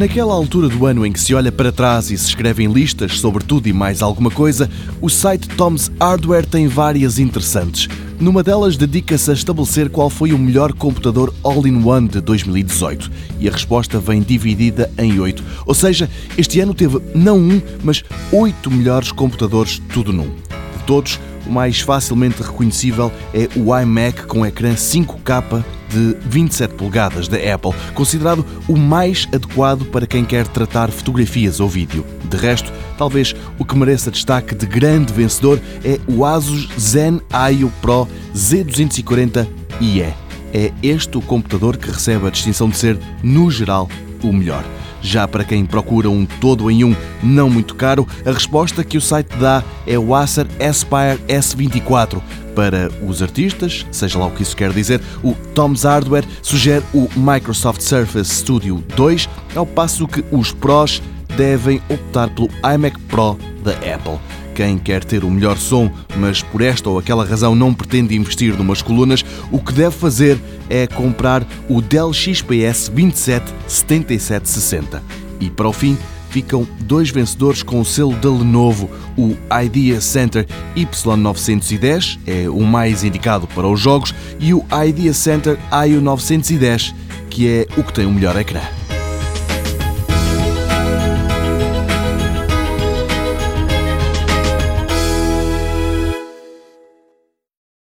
Naquela altura do ano em que se olha para trás e se escrevem listas sobre tudo e mais alguma coisa, o site Tom's Hardware tem várias interessantes. Numa delas dedica-se a estabelecer qual foi o melhor computador all-in-one de 2018 e a resposta vem dividida em oito. Ou seja, este ano teve não um, mas oito melhores computadores tudo num. De todos, o mais facilmente reconhecível é o iMac com ecrã 5K de 27 polegadas da Apple, considerado o mais adequado para quem quer tratar fotografias ou vídeo. De resto, talvez o que mereça destaque de grande vencedor é o Asus Zen IO Pro Z240IE. É este o computador que recebe a distinção de ser, no geral, o melhor. Já para quem procura um todo em um não muito caro, a resposta que o site dá é o Acer Aspire S24. Para os artistas, seja lá o que isso quer dizer, o Tom's Hardware sugere o Microsoft Surface Studio 2, ao passo que os prós devem optar pelo iMac Pro da Apple. Quem quer ter o melhor som, mas por esta ou aquela razão não pretende investir numas colunas, o que deve fazer é comprar o Dell XPS 277760. E para o fim, ficam dois vencedores com o selo da Lenovo, o Idea Center Y910, é o mais indicado para os jogos, e o Idea Center IO910, que é o que tem o melhor ecrã.